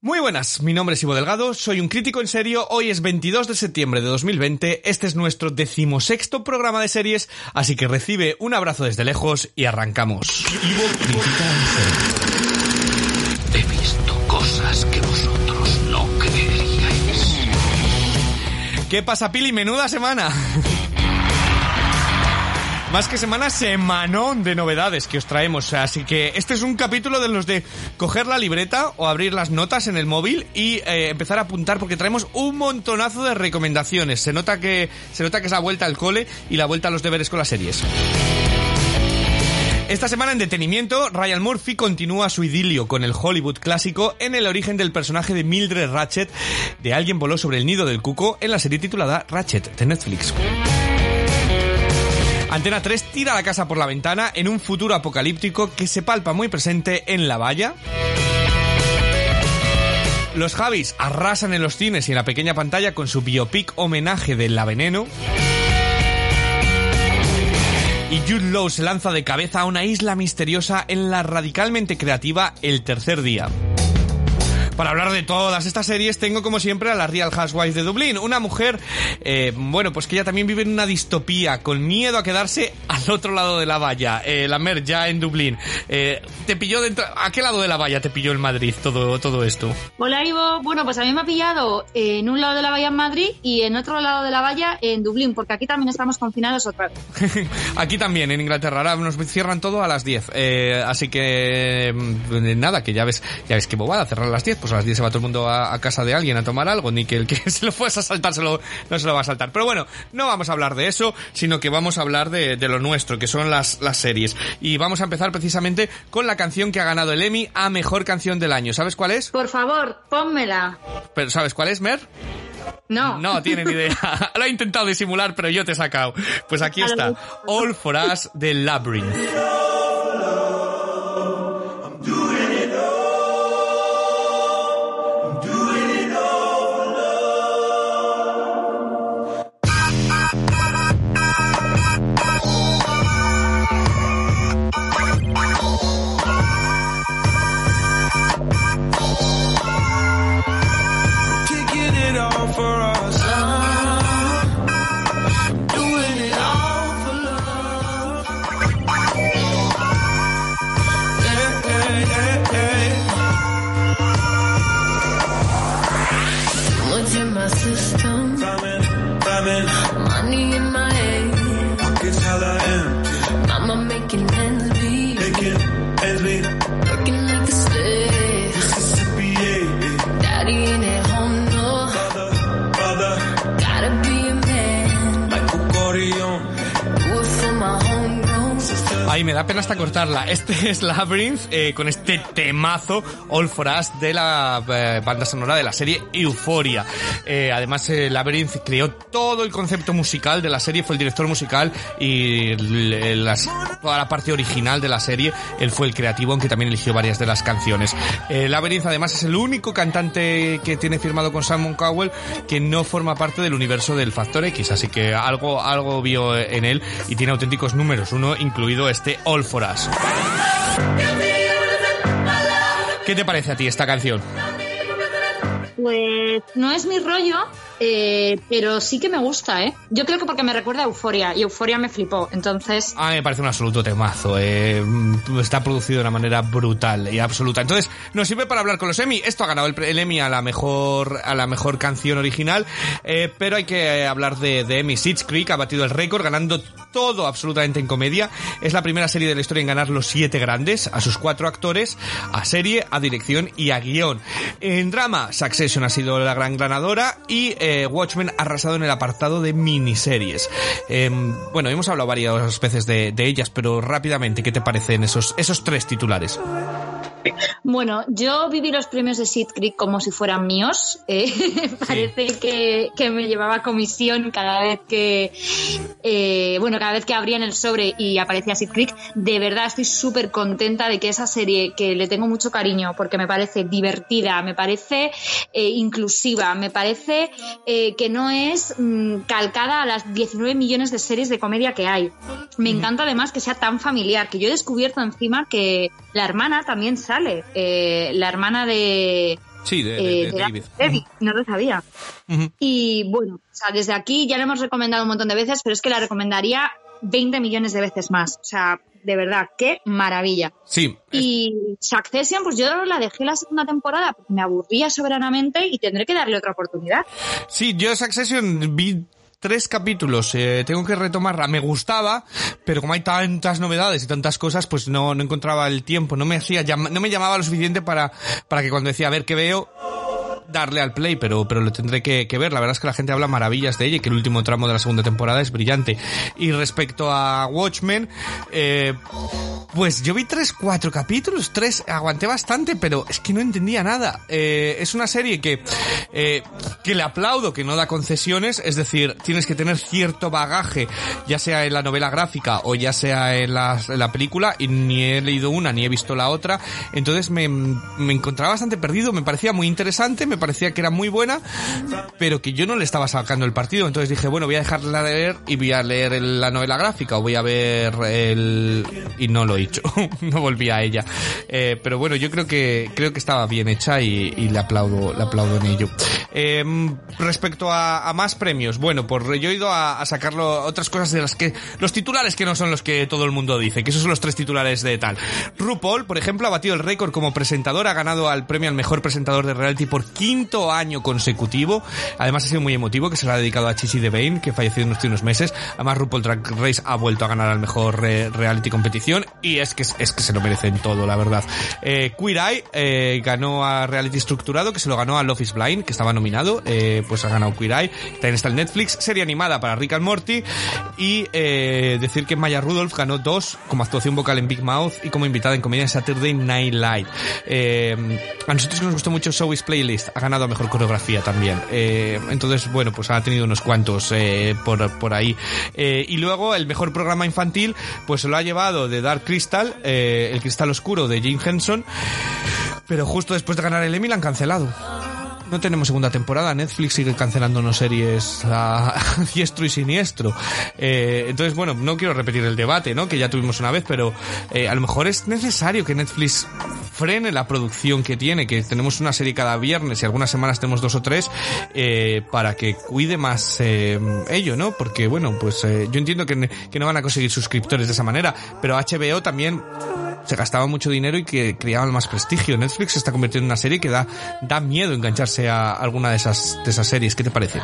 Muy buenas, mi nombre es Ivo Delgado, soy un crítico en serio, hoy es 22 de septiembre de 2020, este es nuestro decimosexto programa de series, así que recibe un abrazo desde lejos y arrancamos. Ivo He visto cosas que vosotros no creeríais. ¿Qué pasa, Pili? Menuda semana. Más que semana, semanón de novedades que os traemos. Así que este es un capítulo de los de coger la libreta o abrir las notas en el móvil y eh, empezar a apuntar porque traemos un montonazo de recomendaciones. Se nota que se nota que es la vuelta al cole y la vuelta a los deberes con las series. Esta semana en detenimiento, Ryan Murphy continúa su idilio con el Hollywood clásico en el origen del personaje de Mildred Ratchet de Alguien voló sobre el nido del cuco en la serie titulada Ratchet de Netflix. Antena 3 tira la casa por la ventana en un futuro apocalíptico que se palpa muy presente en la valla. Los Javis arrasan en los cines y en la pequeña pantalla con su biopic homenaje de La Veneno. Y Jude Law se lanza de cabeza a una isla misteriosa en la radicalmente creativa El Tercer Día. Para hablar de todas estas series tengo como siempre a la Real Housewives de Dublín, una mujer, eh, bueno, pues que ella también vive en una distopía, con miedo a quedarse al otro lado de la valla, eh, la Mer ya en Dublín. Eh, ¿Te pilló dentro, a qué lado de la valla te pilló en Madrid todo, todo esto? Hola Ivo, bueno, pues a mí me ha pillado en un lado de la valla en Madrid y en otro lado de la valla en Dublín, porque aquí también estamos confinados otra vez. aquí también, en Inglaterra, ahora nos cierran todo a las 10, eh, así que mm, nada, que ya ves, ya ves que bobada, cerrar a las 10, pues a las 10 se va todo el mundo a, a, casa de alguien a tomar algo, ni que el que se lo fuese a saltar se lo, no se lo va a saltar. Pero bueno, no vamos a hablar de eso, sino que vamos a hablar de, de lo nuestro, que son las, las series. Y vamos a empezar precisamente con la canción que ha ganado el Emmy a Mejor Canción del Año. ¿Sabes cuál es? Por favor, pónmela. ¿Pero sabes cuál es, Mer? No. No tiene ni idea. Lo he intentado disimular, pero yo te he sacado. Pues aquí está. All for Us de Labyrinth. Ay, me da pena hasta cortarla. Este es Labyrinth eh, con este temazo All for Us de la eh, banda sonora de la serie Euphoria. Eh, además, Labyrinth creó todo el concepto musical de la serie, fue el director musical y toda la parte original de la serie. Él fue el creativo, aunque también eligió varias de las canciones. Labyrinth, además, es el único cantante que tiene firmado con Simon Cowell que no forma parte del universo del Factor X, así que algo, algo vio en él y tiene auténticos números, uno incluido este All for Us. ¿Qué te parece a ti esta canción? Pues no es mi rollo, eh, pero sí que me gusta, ¿eh? Yo creo que porque me recuerda a Euforia y Euforia me flipó, entonces... A mí me parece un absoluto temazo, eh, está producido de una manera brutal y absoluta. Entonces, nos sirve para hablar con los Emmy. Esto ha ganado el, Emmy a la mejor a la mejor canción original, eh, pero hay que hablar de, de Emmy. Sitch Creek ha batido el récord ganando todo absolutamente en comedia. Es la primera serie de la historia en ganar los siete grandes, a sus cuatro actores, a serie, a dirección y a guion. En drama, Succession ha sido la gran ganadora y eh, Watchmen ha arrasado en el apartado de miniseries. Eh, bueno, hemos hablado varias veces de, de, ellas, pero rápidamente, ¿qué te parecen esos, esos tres titulares? Bueno, yo viví los premios de Sid Creek como si fueran míos. Eh, parece que, que, me llevaba comisión cada vez que, eh, bueno, cada vez que abrían el sobre y aparecía Sid Creek. De verdad estoy súper contenta de que esa serie, que le tengo mucho cariño porque me parece divertida, me parece eh, inclusiva, me parece que no es mmm, calcada a las 19 millones de series de comedia que hay. Me encanta además que sea tan familiar, que yo he descubierto encima que la hermana también Eh, la hermana de, Sí, de, de, eh, de David. David, no lo sabía. Y bueno, o sea, desde aquí ya la hemos recomendado un montón de veces, pero es que la recomendaría 20 millones de veces más. O sea, de verdad, qué maravilla. Sí, Y Succession, pues yo la dejé la segunda temporada porque me aburría soberanamente y tendré que darle otra oportunidad. Sí, yo Succession vi tres capítulos, eh, tengo que retomarla, me gustaba, pero como hay tantas novedades y tantas cosas, pues no, no encontraba el tiempo, no me hacía, no me llamaba lo suficiente para, para que cuando decía, a ver qué veo, darle al play, pero, pero lo tendré que, que ver. La verdad es que la gente habla maravillas de ella y que el último tramo de la segunda temporada es brillante. Y respecto a Watchmen, eh, pues yo vi tres, cuatro capítulos, tres, aguanté bastante, pero es que no entendía nada. Eh, es una serie que, eh, que le aplaudo, que no da concesiones, es decir, tienes que tener cierto bagaje, ya sea en la novela gráfica o ya sea en la, en la película, y ni he leído una ni he visto la otra, entonces me, me encontraba bastante perdido, me parecía muy interesante, me parecía que era muy buena, pero que yo no le estaba sacando el partido, entonces dije, bueno, voy a dejarla de leer y voy a leer la novela gráfica o voy a ver el... y no lo he hecho, no volví a ella. Eh, pero bueno, yo creo que creo que estaba bien hecha y, y le aplaudo le aplaudo en ello. Eh, respecto a, a más premios, bueno, pues yo he ido a, a sacarlo otras cosas de las que los titulares que no son los que todo el mundo dice, que esos son los tres titulares de tal. RuPaul, por ejemplo, ha batido el récord como presentador, ha ganado al premio al mejor presentador de reality por quinto año consecutivo. Además ha sido muy emotivo que se lo ha dedicado a Chichi DeVane, que falleció en unos meses. Además RuPaul Drag Race ha vuelto a ganar al mejor eh, reality competición y es que es que se lo merecen todo, la verdad. Eh, Queer Eye eh, ganó a reality estructurado, que se lo ganó a Love is Blind, que estaba nominado, pues ha ganado Queer Eye. También está en Netflix, serie animada para Rick and Morty y decir que Maya Rudolph ganó dos como actuación vocal en Big Mouth y como invitada en comedia en Saturday Night Live. A nosotros que nos gustó mucho Showbiz Playlist, ha ganado a mejor coreografía también. Eh, entonces, bueno, pues ha tenido unos cuantos eh, por, por ahí. Eh, y luego el mejor programa infantil, pues se lo ha llevado de Dark Crystal, eh, el cristal oscuro de Jim Henson, pero justo después de ganar el Emmy la han cancelado. No tenemos segunda temporada. Netflix sigue cancelándonos series a diestro y siniestro. Eh, entonces, bueno, no quiero repetir el debate, ¿no? Que ya tuvimos una vez, pero eh, a lo mejor es necesario que Netflix frene la producción que tiene, que tenemos una serie cada viernes y algunas semanas tenemos dos o tres, eh, para que cuide más eh, ello, ¿no? Porque, bueno, pues eh, yo entiendo que, que no van a conseguir suscriptores de esa manera, pero HBO también se gastaba mucho dinero y que creaban más prestigio. Netflix se está convirtiendo en una serie que da, da miedo engancharse a alguna de esas, de esas series. ¿Qué te parece?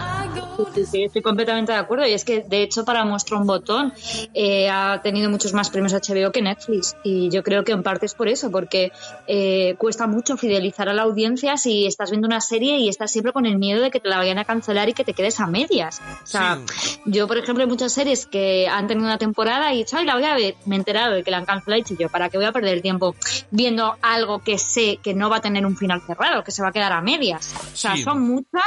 Sí, sí, estoy completamente de acuerdo. Y es que, de hecho, para muestra un botón, eh, ha tenido muchos más premios HBO que Netflix. Y yo creo que en parte es por eso, porque eh, cuesta mucho fidelizar a la audiencia si estás viendo una serie y estás siempre con el miedo de que te la vayan a cancelar y que te quedes a medias. O sea, yo, por ejemplo, hay muchas series que han tenido una temporada y he dicho, ay, la voy a ver. Me he enterado de que la han cancelado y he dicho yo, ¿para qué voy a perder el tiempo viendo algo que sé que no va a tener un final cerrado, que se va a quedar a medias? O sea, Sí. son muchas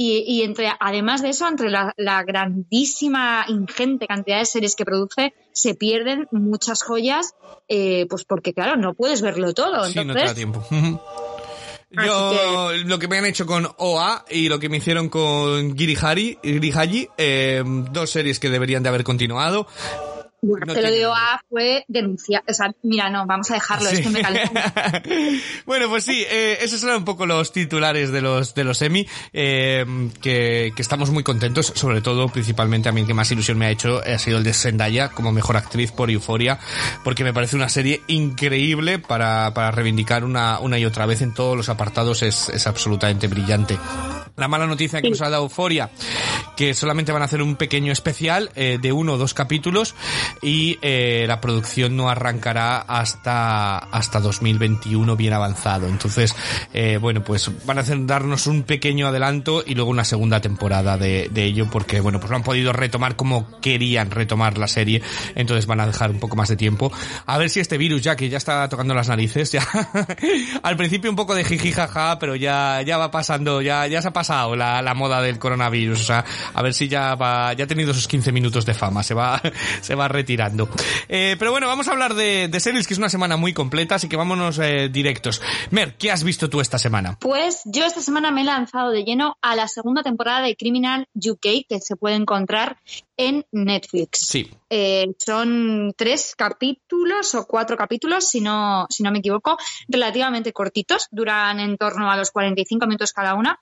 y, y entre, además de eso, entre la, la grandísima, ingente cantidad de series que produce, se pierden muchas joyas, eh, pues porque, claro, no puedes verlo todo. Sí, no te da tiempo. Yo, lo que me han hecho con OA y lo que me hicieron con Girihari, Girihaji, eh, dos series que deberían de haber continuado. Bueno, no te lo tiene digo nombre. A fue denunciar. O sea, mira, no, vamos a dejarlo, es Sí. que me calienta. bueno, pues sí, eh, esos eran un poco los titulares de los de los Emmy, eh, que, que estamos muy contentos, sobre todo, principalmente a mí que más ilusión me ha hecho ha sido el de Zendaya como mejor actriz por Euforia, porque me parece una serie increíble para, para reivindicar una, una y otra vez en todos los apartados, es, es absolutamente brillante. La mala noticia que nos ha dado Euforia, que solamente van a hacer un pequeño especial eh, de uno o dos capítulos y eh, la producción no arrancará hasta hasta 2021 bien avanzado. Entonces, eh, bueno, pues van a hacer darnos un pequeño adelanto y luego una segunda temporada de, de ello porque, bueno, pues no han podido retomar como querían retomar la serie. Entonces van a dejar un poco más de tiempo. A ver si este virus ya que ya está tocando las narices, ya al principio un poco de jiji jaja, pero ya ya va pasando, ya ya se ha pasado pasado la, la, moda del coronavirus. O sea, a ver si ya va, ya ha tenido sus 15 minutos de fama, se va, se va retirando. Eh, pero bueno, vamos a hablar de, de, series, que es una semana muy completa, así que vámonos eh, directos. Mer, ¿qué has visto tú esta semana? Pues yo esta semana me he lanzado de lleno a la segunda temporada de Criminal UK, que se puede encontrar en Netflix. Sí. Eh, son tres capítulos o cuatro capítulos, si no, si no me equivoco, relativamente cortitos, duran en torno a los 45 minutos cada una.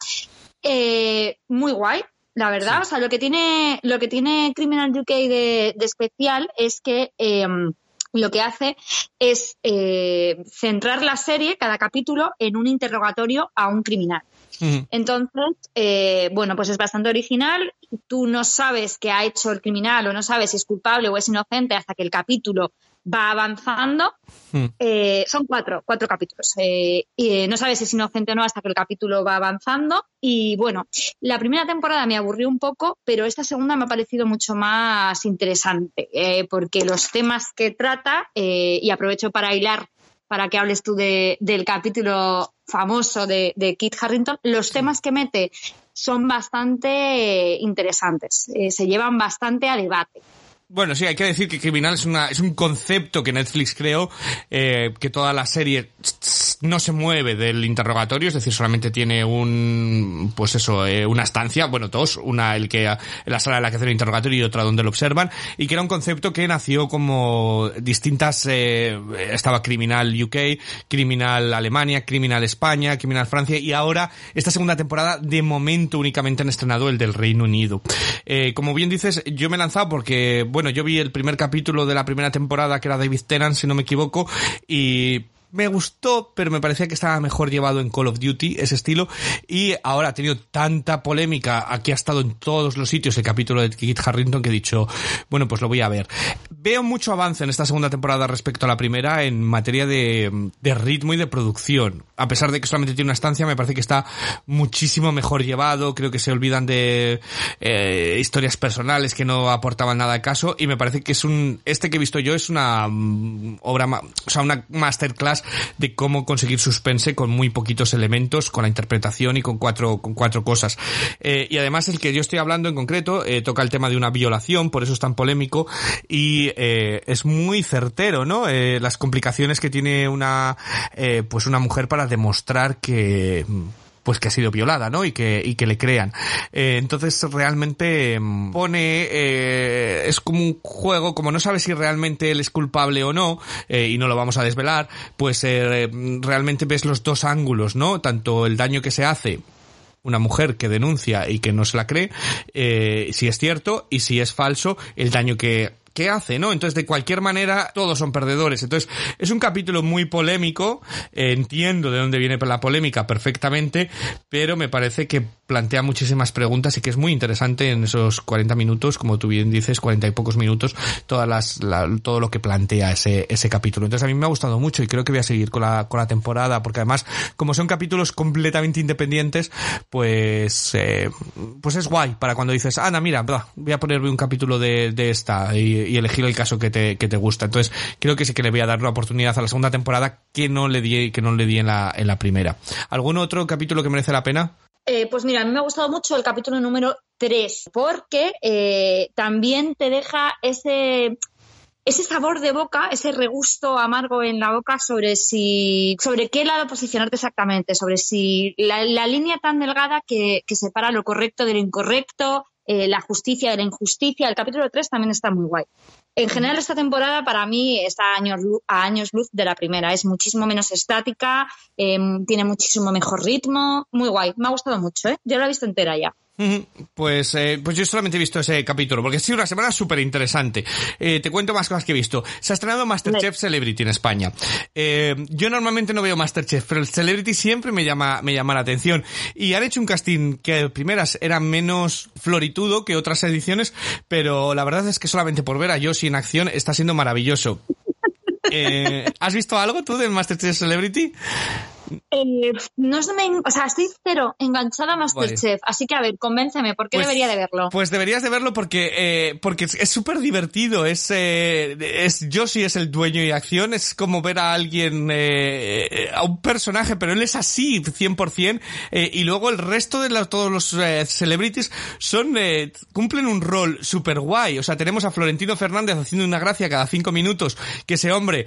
Eh, muy guay, la verdad. Sí. O sea, lo que tiene, lo que tiene Criminal UK de, de especial es que eh, lo que hace es eh, centrar la serie, cada capítulo, en un interrogatorio a un criminal. Entonces, eh, bueno, pues es bastante original. Tú no sabes qué ha hecho el criminal o no sabes si es culpable o es inocente hasta que el capítulo va avanzando. Mm. Eh, son cuatro, cuatro capítulos. Eh, y, eh, no sabes si es inocente o no hasta que el capítulo va avanzando. Y bueno, la primera temporada me aburrió un poco, pero esta segunda me ha parecido mucho más interesante, eh, porque los temas que trata, eh, y aprovecho para hilar para que hables tú de, del capítulo famoso de, de Kit Harrington, los temas que mete son bastante interesantes, eh, se llevan bastante a debate. Bueno, sí, hay que decir que Criminal es, una, es un concepto que Netflix creó, eh, que toda la serie no se mueve del interrogatorio, es decir, solamente tiene un, pues eso, eh, una estancia, bueno, dos, una el que, la sala en la que hace el interrogatorio y otra donde lo observan, y que era un concepto que nació como distintas, eh, estaba Criminal UK, Criminal Alemania, Criminal España, Criminal Francia, y ahora, esta segunda temporada, de momento únicamente han estrenado el del Reino Unido. Como bien dices, yo me he lanzado porque, bueno, yo vi el primer capítulo de la primera temporada que era David Tennant, si no me equivoco, y me gustó, pero me parecía que estaba mejor llevado en Call of Duty, ese estilo, y ahora ha tenido tanta polémica, aquí ha estado en todos los sitios el capítulo de Kit Harrington que he dicho, bueno, pues lo voy a ver. Veo mucho avance en esta segunda temporada respecto a la primera en materia de, de ritmo y de producción. A pesar de que solamente tiene una estancia, me parece que está muchísimo mejor llevado, creo que se olvidan de eh, historias personales que no aportaban nada de caso, y me parece que es un, este que he visto yo es una um, obra, o sea, una masterclass de cómo conseguir suspense con muy poquitos elementos, con la interpretación y con cuatro, con cuatro cosas. Eh, y además el que yo estoy hablando en concreto eh, toca el tema de una violación, por eso es tan polémico y eh, es muy certero, ¿no? Las complicaciones que tiene una, pues una mujer para demostrar que pues que ha sido violada, ¿no? Y que, y que le crean. Eh, entonces realmente mm, pone, eh, es como un juego, como no sabe si realmente él es culpable o no, eh, y no lo vamos a desvelar, pues eh, realmente ves los dos ángulos, ¿no? Tanto el daño que se hace una mujer que denuncia y que no se la cree, eh, si es cierto, y si es falso, el daño que ¿qué hace, no? Entonces, de cualquier manera, todos son perdedores. Entonces, es un capítulo muy polémico, entiendo de dónde viene la polémica perfectamente, pero me parece que plantea muchísimas preguntas y que es muy interesante en esos 40 minutos, como tú bien dices, 40 y pocos minutos, todas las, la, todo lo que plantea ese, ese capítulo. Entonces, a mí me ha gustado mucho y creo que voy a seguir con la, con la temporada, porque además, como son capítulos completamente independientes, pues, eh, pues es guay para cuando dices, Ana, mira, voy a ponerme un capítulo de, de esta y, y elegir el caso que te, que te gusta. Entonces, creo que sí que le voy a dar una oportunidad a la segunda temporada que no le di, que no le di en la, en la primera. ¿Algún otro capítulo que merece la pena? Eh, pues mira, a mí me ha gustado mucho el capítulo número 3, porque eh, también te deja ese, ese sabor de boca, ese regusto amargo en la boca sobre si, sobre qué lado posicionarte exactamente, sobre si la, la línea tan delgada que, que separa lo correcto de lo incorrecto, eh, la justicia de la injusticia. El capítulo 3 también está muy guay. En general, esta temporada para mí está a años, luz, a años luz de la primera. Es muchísimo menos estática, eh, tiene muchísimo mejor ritmo. Muy guay. Me ha gustado mucho, ¿eh? Yo la he visto entera ya. Pues, eh, pues yo solamente he visto ese capítulo, porque ha sido una semana súper interesante. Eh, te cuento más cosas que he visto. Se ha estrenado Masterchef. Celebrity en España. Eh, yo normalmente no veo Masterchef, pero el Celebrity siempre me llama, me llama la atención. Y han hecho un casting que primeras era menos floritudo que otras ediciones, pero la verdad es que solamente por ver a Yoshi en acción está siendo maravilloso. Eh, ¿Has visto algo tú de Masterchef Celebrity? Eh, no me, o sea, estoy cero enganchada a Masterchef, así que a ver, convénceme, ¿por qué Pues- debería de verlo? Pues deberías de verlo porque eh, porque es- súper divertido. Es eh, es Yoshi es el dueño y acción. Es como ver a alguien eh, eh, a un personaje, pero él es así 100%. eh, y luego el resto de todos los celebrities son eh, cumplen un rol súper guay. O sea, tenemos a Florentino Fernández haciendo una gracia cada cinco minutos. Que ese hombre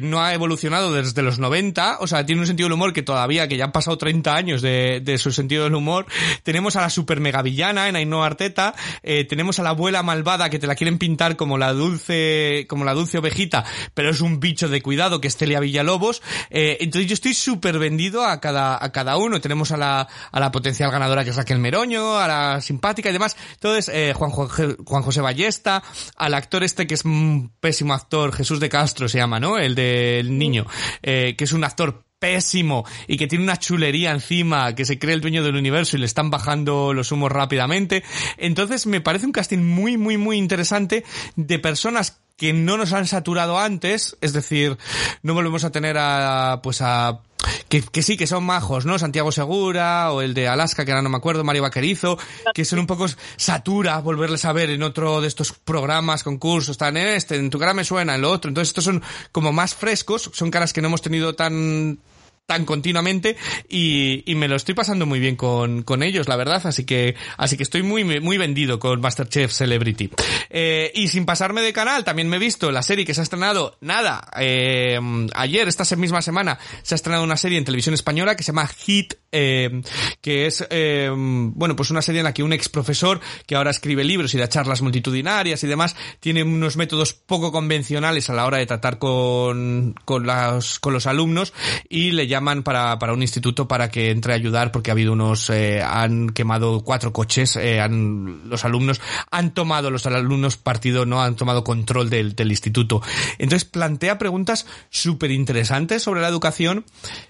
no ha evolucionado desde los 90. O sea, tiene un sentido del humor que todavía que ya han pasado 30 años de, de su sentido del humor. Tenemos a la super mega villana en Ainhoa Arteta, eh, tenemos a la abuela malvada que te la quieren pintar como la dulce, como la dulce ovejita, pero es un bicho de cuidado que es Celia Villalobos. Eh, entonces yo estoy súper vendido a cada, a cada uno. Tenemos a la, a la potencial ganadora que es Raquel Meroño, a la simpática y demás. Entonces, eh, Juan, Jorge- Juan José Ballesta, al actor este que es un pésimo actor, Jesús de Castro se llama, ¿no? El del niño, eh, que es un actor pésimo y que tiene una chulería encima, que se cree el dueño del universo y le están bajando los humos rápidamente. Entonces me parece un casting muy, muy, muy interesante de personas que no nos han saturado antes, es decir, no volvemos a tener a, pues a, que, sí, que son majos, ¿no? Santiago Segura o el de Alaska, que ahora no me acuerdo, Mario Vaquerizo, que son un poco satura volverles a ver en otro de estos programas, concursos, están en este, en tu cara me suena, en lo otro. Entonces estos son como más frescos, son caras que no hemos tenido tan tan continuamente y, y me lo estoy pasando muy bien con, con ellos, la verdad, así que así que estoy muy muy vendido con Masterchef Celebrity. Eh, y sin pasarme de canal, también me he visto la serie que se ha estrenado, nada, eh, ayer, esta misma semana, se ha estrenado una serie en televisión española que se llama Hit, eh, que es, bueno, pues una serie en la que un ex profesor que ahora escribe libros y da charlas multitudinarias y demás, tiene unos métodos poco convencionales a la hora de tratar con, con, las, con los alumnos y le llaman para, para un instituto para que entre a ayudar porque ha habido unos, eh, han quemado cuatro coches, eh, han, los alumnos han tomado, los alumnos partido, no han tomado control del, del instituto. Entonces plantea preguntas súper interesantes sobre la educación,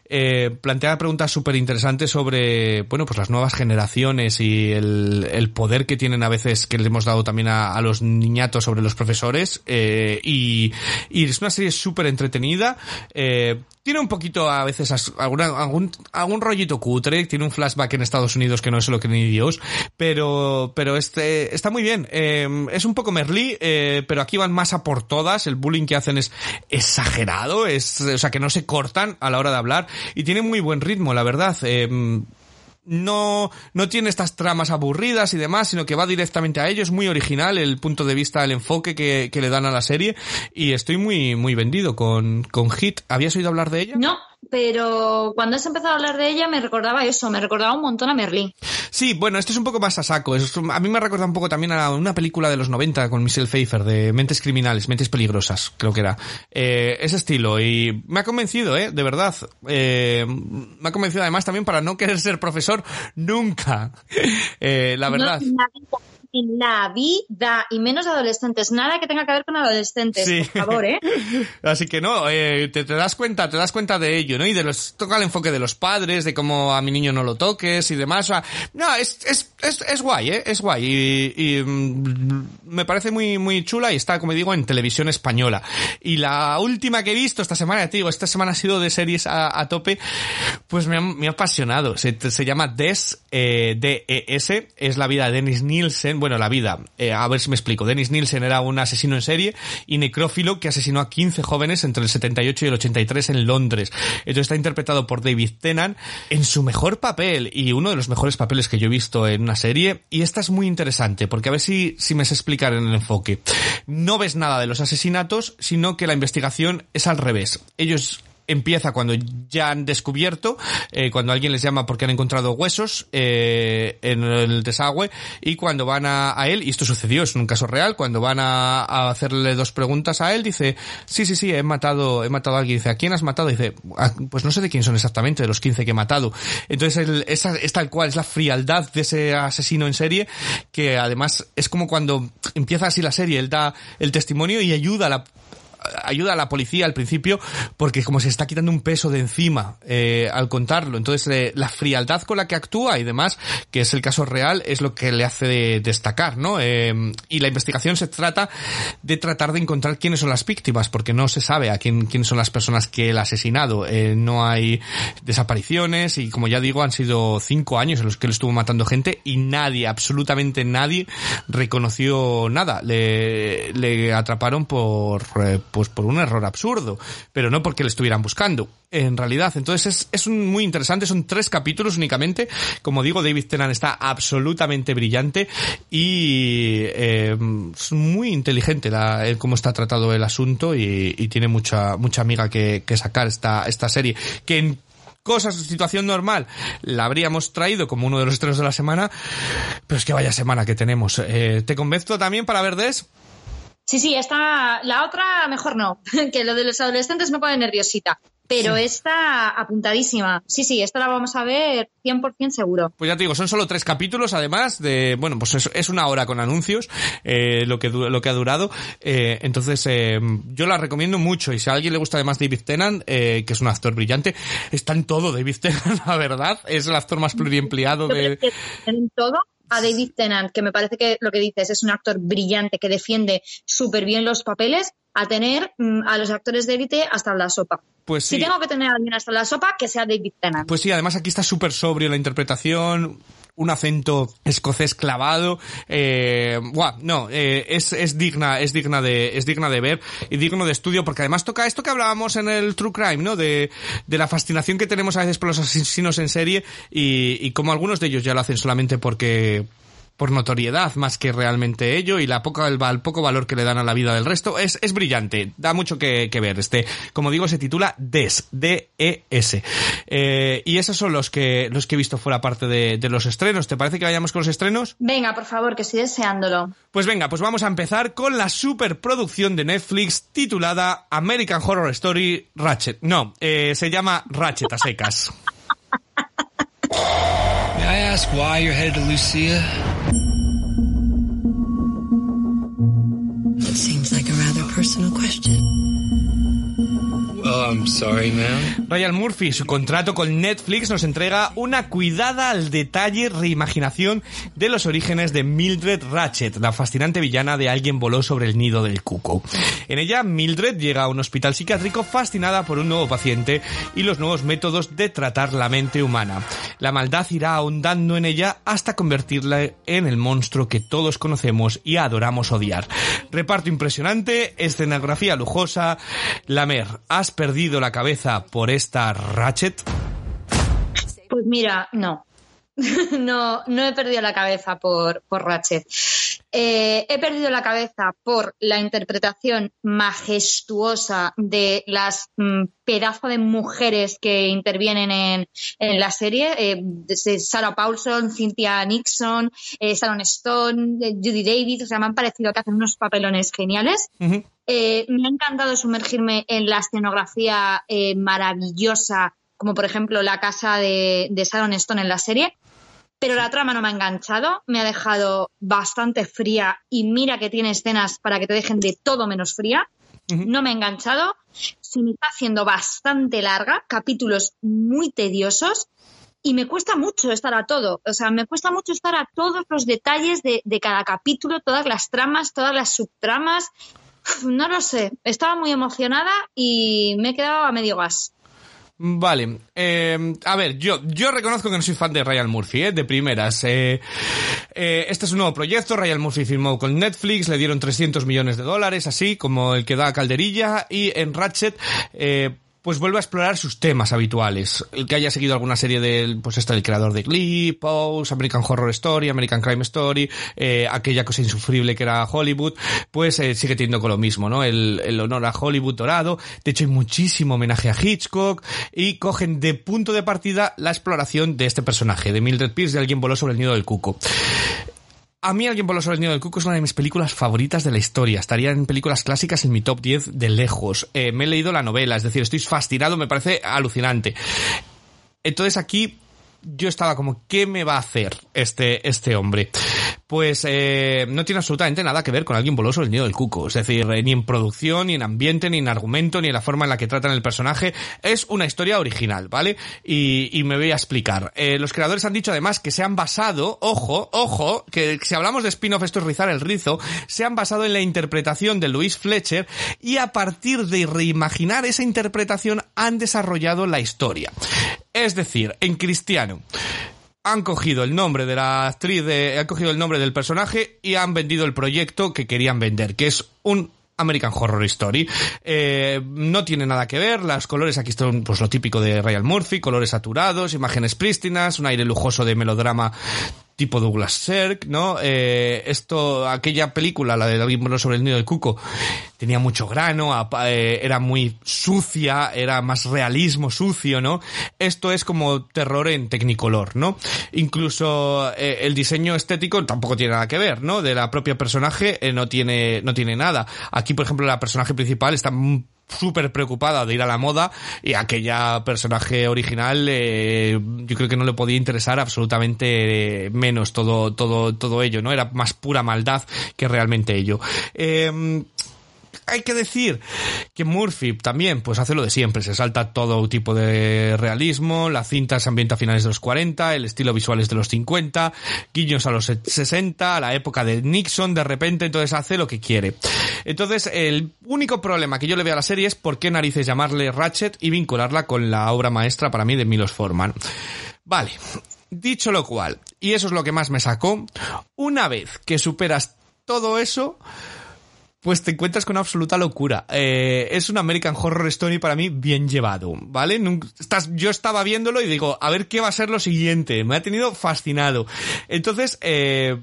eh, plantea preguntas súper interesantes sobre, bueno, pues las nuevas generaciones y el, el poder que tienen a veces que le hemos dado también a, a los niñatos sobre los profesores, eh, y, y es una serie súper entretenida, eh, tiene un poquito a veces alguna- algún, algún rollito cutre, tiene un flashback en Estados Unidos que no se lo cree ni Dios, pero, pero este, está muy bien. Eh, es un poco Merlí, eh, pero aquí van más a por todas. El bullying que hacen es exagerado, es, o sea, que no se cortan a la hora de hablar y tiene muy buen ritmo, la verdad. Eh, no, no tiene estas tramas aburridas y demás, sino que va directamente a ello. Es muy original el punto de vista, el enfoque que, que le dan a la serie. Y estoy muy, muy vendido con, con Hit. ¿Habías oído hablar de ella? No, pero cuando has empezado a hablar de ella me recordaba eso, me recordaba un montón a Merlí. Sí, bueno, esto es un poco más a saco. Es- a mí me recuerda un poco también a una película de los 90 con Michelle Pfeiffer de Mentes Criminales, Mentes Peligrosas, creo que era. Eh, ese estilo. Y me ha convencido, ¿eh? De verdad. Eh, me ha convencido además también para no querer ser profesor nunca. Eh, la verdad. No, en la vida, y menos adolescentes, nada que tenga que ver con adolescentes, Sí. por favor, ¿eh? Así que no, eh, te, te das cuenta, te das cuenta de ello, ¿no? Y de los, toca el enfoque de los padres, de cómo a mi niño no lo toques y demás. O sea, no, es, es, es, es guay, ¿eh? Es guay. Y, y, mm, me parece muy, muy chula y está, como digo, en televisión española. Y la última que he visto esta semana, te digo, esta semana ha sido de series a, a tope, pues me ha, me ha apasionado. Se, se llama Des, eh, D-E-S, es la vida de Dennis Nielsen, bueno, la vida, eh, a ver si me explico. Dennis Nielsen era un asesino en serie y necrófilo que asesinó a 15 jóvenes entre el 78 y el 83 en Londres. Entonces está interpretado por David Tennant en su mejor papel y uno de los mejores papeles que yo he visto en una serie. Y esta es muy interesante porque a ver si, si me sé explicar en el enfoque. No ves nada de los asesinatos, sino que la investigación es al revés. Ellos empieza cuando ya han descubierto, eh, cuando alguien les llama porque han encontrado huesos eh, en el desagüe y cuando van a, él, y esto sucedió, es un caso real, cuando van a, hacerle dos preguntas a él, dice, sí, sí, sí, he matado, he matado a alguien, dice, ¿a quién has matado? Dice, "Ah, pues no sé de quién son exactamente, de los 15 que he matado. Entonces el- esa, es tal cual, es la frialdad de ese asesino en serie, que además es como cuando empieza así la serie, él da el testimonio y ayuda a la ayuda a la policía al principio porque como se está quitando un peso de encima eh, al contarlo. Entonces eh, la frialdad con la que actúa y demás, que es el caso real, es lo que le hace destacar, ¿no? Eh, y la investigación se trata de tratar de encontrar quiénes son las víctimas, porque no se sabe a quién, quiénes son las personas que él ha asesinado. no hay desapariciones y como ya digo, han sido cinco años en los que él estuvo matando gente y nadie, absolutamente nadie, reconoció nada. Le, le atraparon por, pues por un error absurdo, pero no porque le estuvieran buscando en realidad. Entonces es, es muy interesante, son tres capítulos únicamente. Como digo, David Tennant está absolutamente brillante y eh, es muy inteligente cómo está tratado el asunto y, y tiene mucha, mucha amiga que, sacar esta, esta serie. Que en cosas situación normal la habríamos traído como uno de los estrenos de la semana, pero es que vaya semana que tenemos. Eh, ¿Te convenzo también para ver Des? Sí, sí, esta, la otra mejor no, que lo de los adolescentes me pone nerviosita. Pero está apuntadísima. Sí, sí, esta la vamos a ver 100% seguro. Pues ya te digo, son solo tres capítulos, además de, bueno, pues es, una hora con anuncios, eh, lo, que, lo que ha durado. Eh, entonces, eh, yo la recomiendo mucho. Y si a alguien le gusta además David Tennant, que es un actor brillante, está en todo David Tennant, la verdad. Es el actor más pluriempleado de... En todo, a David Tennant, que me parece que lo que dices es un actor brillante que defiende súper bien los papeles, a tener mm, a los actores de élite hasta la sopa. Pues Si tengo que tener a alguien hasta la sopa, que sea David Tennant. Pues sí, además aquí está súper sobrio la interpretación, un acento escocés clavado. Eh, no, eh, es, es digna, es digna de, es digna de ver y digno de estudio porque además toca esto que hablábamos en el True Crime, ¿no? De, de la fascinación que tenemos a veces por los asesinos en serie y, y como algunos de ellos ya lo hacen solamente porque, por notoriedad más que realmente ello y la poca, el, poco valor que le dan a la vida del resto es, es brillante, da mucho que, que ver. Este, como digo, se titula DES, D-E-S. Eh, y esos son los que, los que he visto fuera parte de, de los estrenos. ¿Te parece que vayamos con los estrenos? Venga, por favor, que estoy deseándolo. Pues venga, pues vamos a empezar con la superproducción de Netflix titulada American Horror Story Ratchet. No, eh, se llama Ratchet a secas. May I ask why you're headed to Lucia? Oh, I'm sorry, ma'am. Ryan Murphy, su contrato con Netflix nos entrega una cuidada al detalle reimaginación de los orígenes de Mildred Ratchet, la fascinante villana de Alguien voló sobre el nido del cuco. En ella, Mildred llega a un hospital psiquiátrico fascinada por un nuevo paciente y los nuevos métodos de tratar la mente humana. La maldad irá ahondando en ella hasta convertirla en el monstruo que todos conocemos y adoramos odiar. Reparto impresionante, escenografía lujosa, Lamer, ¿has perdido la cabeza por esta Ratchet? Pues mira, no. no, no he perdido la cabeza por, por Ratchet. Eh, he perdido la cabeza por la interpretación majestuosa de las mm, pedazos de mujeres que intervienen en, en la serie. Eh, Sarah Paulson, Cynthia Nixon, eh, Sharon Stone, eh, Judy Davis. O sea, me han parecido que hacen unos papelones geniales. Eh, me ha encantado sumergirme en la escenografía eh, maravillosa, como por ejemplo la casa de, de Sharon Stone en la serie pero la trama no me ha enganchado, me ha dejado bastante fría y mira que tiene escenas para que te dejen de todo menos fría. No me ha enganchado, se me está haciendo bastante larga, capítulos muy tediosos y me cuesta mucho estar a todo, o sea, me cuesta mucho estar a todos los detalles de, de cada capítulo, todas las tramas, todas las subtramas. No lo sé, estaba muy emocionada y me he quedado a medio gas. Vale, eh, a ver, yo, yo reconozco que no soy fan de Ryan Murphy, ¿eh? de primeras. Eh, eh, este es un nuevo proyecto, Ryan Murphy firmó con Netflix, le dieron 300 millones de dólares, así como el que da Calderilla, y en Ratchet, pues vuelve a explorar sus temas habituales. El que haya seguido alguna serie del, pues está el creador de Glee, Pose, American Horror Story, American Crime Story, eh, aquella cosa insufrible que era Hollywood, pues eh, sigue teniendo con lo mismo, ¿no? El, el, honor a Hollywood dorado. De hecho, hay muchísimo homenaje a Hitchcock y cogen de punto de partida la exploración de este personaje, de Mildred Pierce, de alguien voló sobre el nido del cuco. A mí Alguien por los nido del cuco es una de mis películas favoritas de la historia. Estaría en películas clásicas en mi top 10 de lejos. Eh, me he leído la novela, es decir, estoy fascinado, me parece alucinante. Entonces aquí yo estaba como, ¿qué me va a hacer este, este hombre? pues eh, no tiene absolutamente nada que ver con alguien boloso del nido del cuco. Es decir, eh, ni en producción, ni en ambiente, ni en argumento, ni en la forma en la que tratan el personaje. Es una historia original, ¿vale? Y, me voy a explicar. Eh, los creadores han dicho además que se han basado, ojo, ojo, que si hablamos de spin-off esto es rizar el rizo, se han basado en la interpretación de Louise Fletcher y a partir de reimaginar esa interpretación han desarrollado la historia. Es decir, en cristiano han cogido el nombre de la actriz, han cogido el nombre del personaje y han vendido el proyecto que querían vender, que es un American Horror Story. Eh, no tiene nada que ver, los colores aquí están pues lo típico de Ryan Murphy, colores saturados, imágenes prístinas, un aire lujoso de melodrama tipo Douglas Sirk, ¿no? Eh, esto, aquella película, la de David Moreno sobre el nido del cuco, tenía mucho grano, eh, era muy sucia, era más realismo sucio, ¿no? Esto es como terror en tecnicolor, ¿no? Incluso eh, el diseño estético tampoco tiene nada que ver, ¿no? De la propia personaje eh, no tiene no tiene nada. Aquí, por ejemplo, la personaje principal está súper preocupada de ir a la moda y aquella personaje original eh, yo creo que no le podía interesar absolutamente eh, menos todo todo todo ello no era más pura maldad que realmente ello. Eh, hay que decir que Murphy también pues hace lo de siempre, se salta todo tipo de realismo, la cinta se ambienta a finales de los 40, el estilo visual es de los 50, guiños a los 60, a la época de Nixon de repente, entonces hace lo que quiere. Entonces el único problema que yo le veo a la serie es por qué narices llamarle Ratchet y vincularla con la obra maestra para mí de Milos Forman. Vale, dicho lo cual, y eso es lo que más me sacó, una vez que superas todo eso, pues te encuentras con una absoluta locura. Eh, es un American Horror Story para mí bien llevado, ¿vale? Estás, yo estaba viéndolo y digo, a ver qué va a ser lo siguiente. Me ha tenido fascinado. Entonces, eh,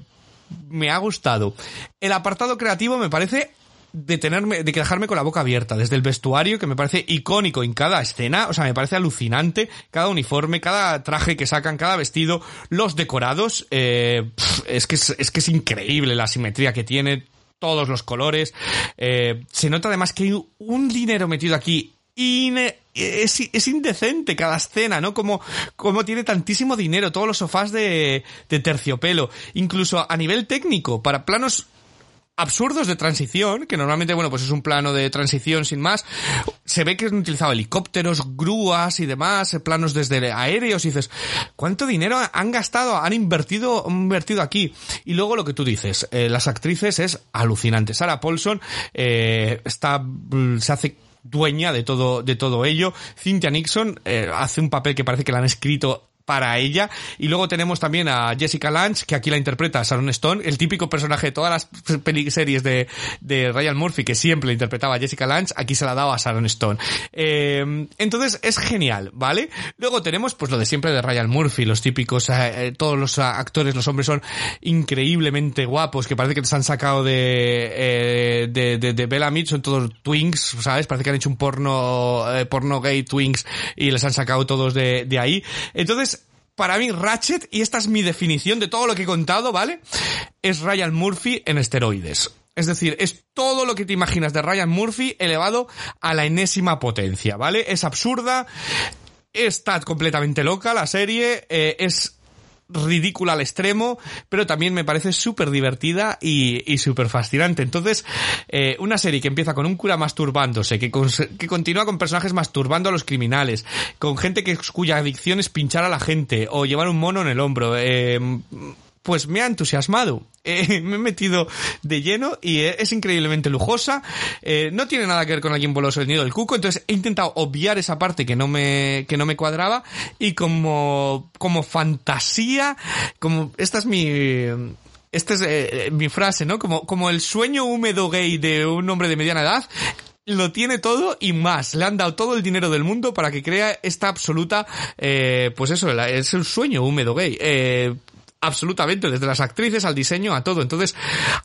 me ha gustado. El apartado creativo me parece de tenerme, de dejarme con la boca abierta, desde el vestuario, que me parece icónico en cada escena, o sea, me parece alucinante, cada uniforme, cada traje que sacan, cada vestido, los decorados, eh, es que es, es que es increíble la simetría que tiene, todos los colores, eh, se nota además que hay un dinero metido aquí. Ine- es, es indecente cada escena, ¿no? Como, como tiene tantísimo dinero, todos los sofás de, de terciopelo, incluso a nivel técnico, para planos absurdos de transición, que normalmente, bueno, pues es un plano de transición sin más. Se ve que han utilizado helicópteros, grúas y demás, eh, planos desde aéreos y dices, ¿cuánto dinero han gastado, han invertido, invertido aquí? Y luego lo que tú dices, eh, las actrices es alucinante. Sarah Paulson eh, está, mm, se hace dueña de todo, de todo ello. Cynthia Nixon eh, hace un papel que parece que la han escrito para ella. Y luego tenemos también a Jessica Lange, que aquí la interpreta Sharon Stone, el típico personaje de todas las series de, de Ryan Murphy, que siempre le interpretaba a Jessica Lange, aquí se la dado a Sharon Stone. Eh, entonces es genial, ¿vale? Luego tenemos pues lo de siempre de Ryan Murphy, los típicos, eh, eh, todos los actores, los hombres son increíblemente guapos, que parece que les han sacado de, eh, de, de, de Bellamy, son todos twins, ¿sabes? Parece que han hecho un porno, eh, porno gay twins y les han sacado todos de, de ahí. Entonces, para mí Ratchet, y esta es mi definición de todo lo que he contado, ¿vale? Es Ryan Murphy en esteroides. Es decir, es todo lo que te imaginas de Ryan Murphy elevado a la enésima potencia, ¿vale? Es absurda, está completamente loca la serie, eh, es ridícula al extremo, pero también me parece súper divertida y, y súper fascinante. Entonces, eh, una serie que empieza con un cura masturbándose, que, que continúa con personajes masturbando a los criminales, con gente que, cuya adicción es pinchar a la gente o llevar un mono en el hombro, eh, pues me ha entusiasmado. Eh, me he metido de lleno y eh, es increíblemente lujosa. Eh, no tiene nada que ver con alguien boloso del nido del cuco, entonces he intentado obviar esa parte que no me, que no me cuadraba y como, como fantasía, como, esta es mi, esta es mi frase, ¿no? Como, como el sueño húmedo gay de un hombre de mediana edad, lo tiene todo y más. Le han dado todo el dinero del mundo para que crea esta absoluta, pues eso, es el sueño húmedo gay. Eh, absolutamente, desde las actrices al diseño a todo. Entonces,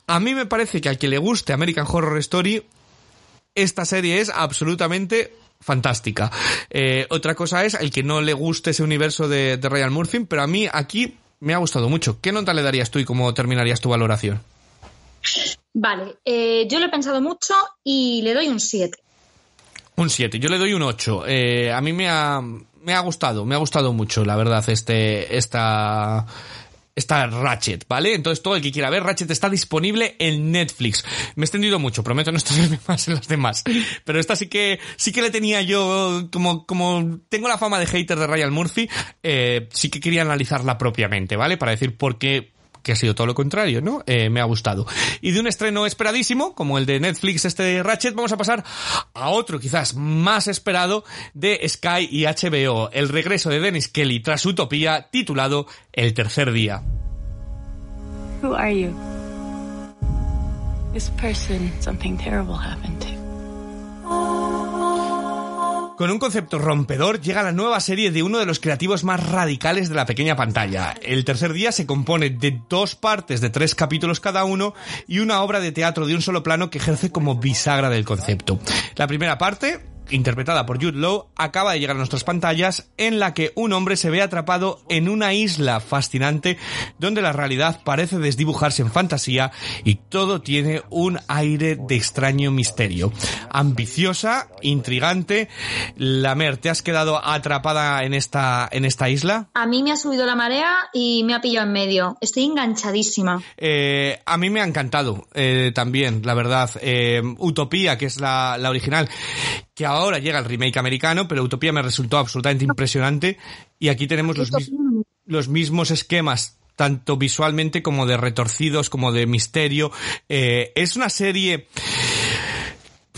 a mí me parece que al que le guste American Horror Story, esta serie es absolutamente fantástica. Eh, otra cosa es el que no le guste ese universo de, de Ryan Murphy, pero a mí aquí me ha gustado mucho. ¿Qué nota le darías tú y cómo terminarías tu valoración? Vale, eh, yo lo he pensado mucho y le doy un 7. Un 7, yo le doy un 8. Eh, a mí me ha, me ha gustado, me ha gustado mucho, la verdad, este, esta, está Ratchet, ¿vale? Entonces todo el que quiera ver Ratchet está disponible en Netflix. Me he extendido mucho, prometo no extenderme más en las demás. Pero esta sí que, sí que le tenía yo, como, como tengo la fama de hater de Ryan Murphy, eh, sí que quería analizarla propiamente, ¿vale? Para decir por qué que ha sido todo lo contrario, ¿no? Eh, me ha gustado. Y de un estreno esperadísimo, como el de Netflix, este de Ratchet, vamos a pasar a otro quizás más esperado de Sky y HBO, el regreso de Dennis Kelly tras Utopía, titulado El tercer día. Who are you? This person, something terrible happened to. Con un concepto rompedor llega la nueva serie de uno de los creativos más radicales de la pequeña pantalla. El tercer día se compone de dos partes de tres capítulos cada uno y una obra de teatro de un solo plano que ejerce como bisagra del concepto. La primera parte, interpretada por Jude Law, acaba de llegar a nuestras pantallas en la que un hombre se ve atrapado en una isla fascinante donde la realidad parece desdibujarse en fantasía y todo tiene un aire de extraño misterio. Ambiciosa, intrigante. Lamer, ¿te has quedado atrapada en esta, en esta isla? A mí me ha subido la marea y me ha pillado en medio. Estoy enganchadísima. Eh, a mí me ha encantado eh, también, la verdad. Eh, Utopía, que es la, la original, que ahora llega el remake americano, pero Utopía me resultó absolutamente impresionante. Y aquí tenemos los, los mismos esquemas tanto visualmente como de retorcidos, como de misterio. Eh, es una serie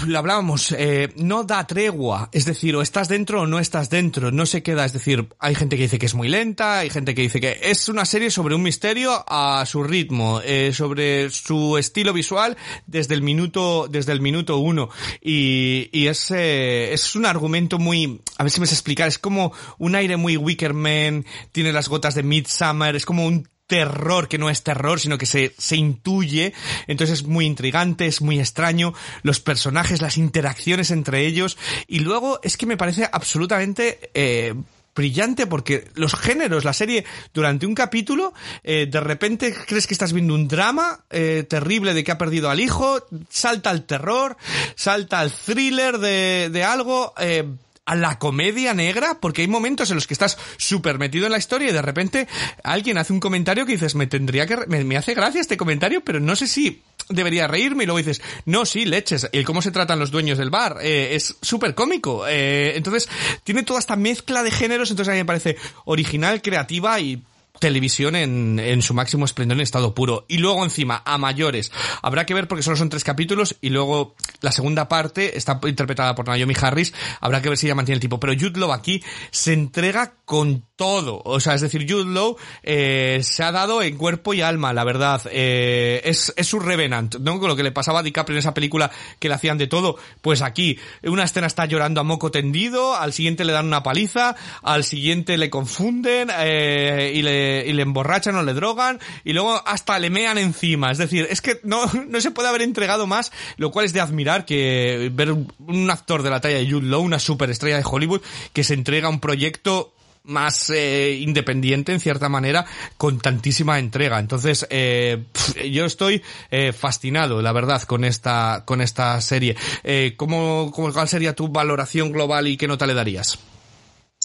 lo hablábamos, eh, no da tregua, es decir, o estás dentro o no estás dentro, no se queda, es decir, hay gente que dice que es muy lenta, hay gente que dice que es una serie sobre un misterio a su ritmo, eh, sobre su estilo visual desde el minuto, desde el minuto uno, y, y es, eh, es un argumento muy, a ver si me sé explicar, es como un aire muy Wicker Man, tiene las gotas de Midsummer, es como un terror que no es terror, sino que se, se intuye. Entonces es muy intrigante, es muy extraño. Los personajes, las interacciones entre ellos. Y luego es que me parece absolutamente... Eh, brillante porque los géneros, la serie durante un capítulo, eh, de repente crees que estás viendo un drama eh, terrible de que ha perdido al hijo, salta al terror, salta al thriller de, de algo, eh, a la comedia negra, porque hay momentos en los que estás súper metido en la historia y de repente alguien hace un comentario que dices, me tendría que, me, me hace gracia este comentario, pero no sé si debería reírme y luego dices, no, sí, leches, el cómo se tratan los dueños del bar, eh, es súper cómico, eh, entonces tiene toda esta mezcla de géneros, entonces a mí me parece original, creativa y televisión en, en su máximo esplendor en estado puro. Y luego encima, a mayores. Habrá que ver porque solo son tres capítulos y luego la segunda parte está interpretada por Naomi Harris. Habrá que ver si ella mantiene el tipo. Pero Jude Law aquí se entrega con todo. O sea, es decir, Jude Law eh, se ha dado en cuerpo y alma, la verdad. Eh, es, es su Revenant, ¿no? Con lo que le pasaba a DiCaprio en esa película que le hacían de todo. Pues aquí, una escena está llorando a moco tendido, al siguiente le dan una paliza, al siguiente le confunden eh, y, le, y le emborrachan o le drogan y luego hasta le mean encima. Es decir, es que no, no se puede haber entregado más, lo cual es de admirar que ver un, actor de la talla de Jude Law, una superestrella de Hollywood, que se entrega a un proyecto más eh, independiente en cierta manera con tantísima entrega. Entonces eh, yo estoy eh, fascinado la verdad con esta con esta serie. Eh, ¿cómo, cómo- cuál sería tu valoración global y qué nota le darías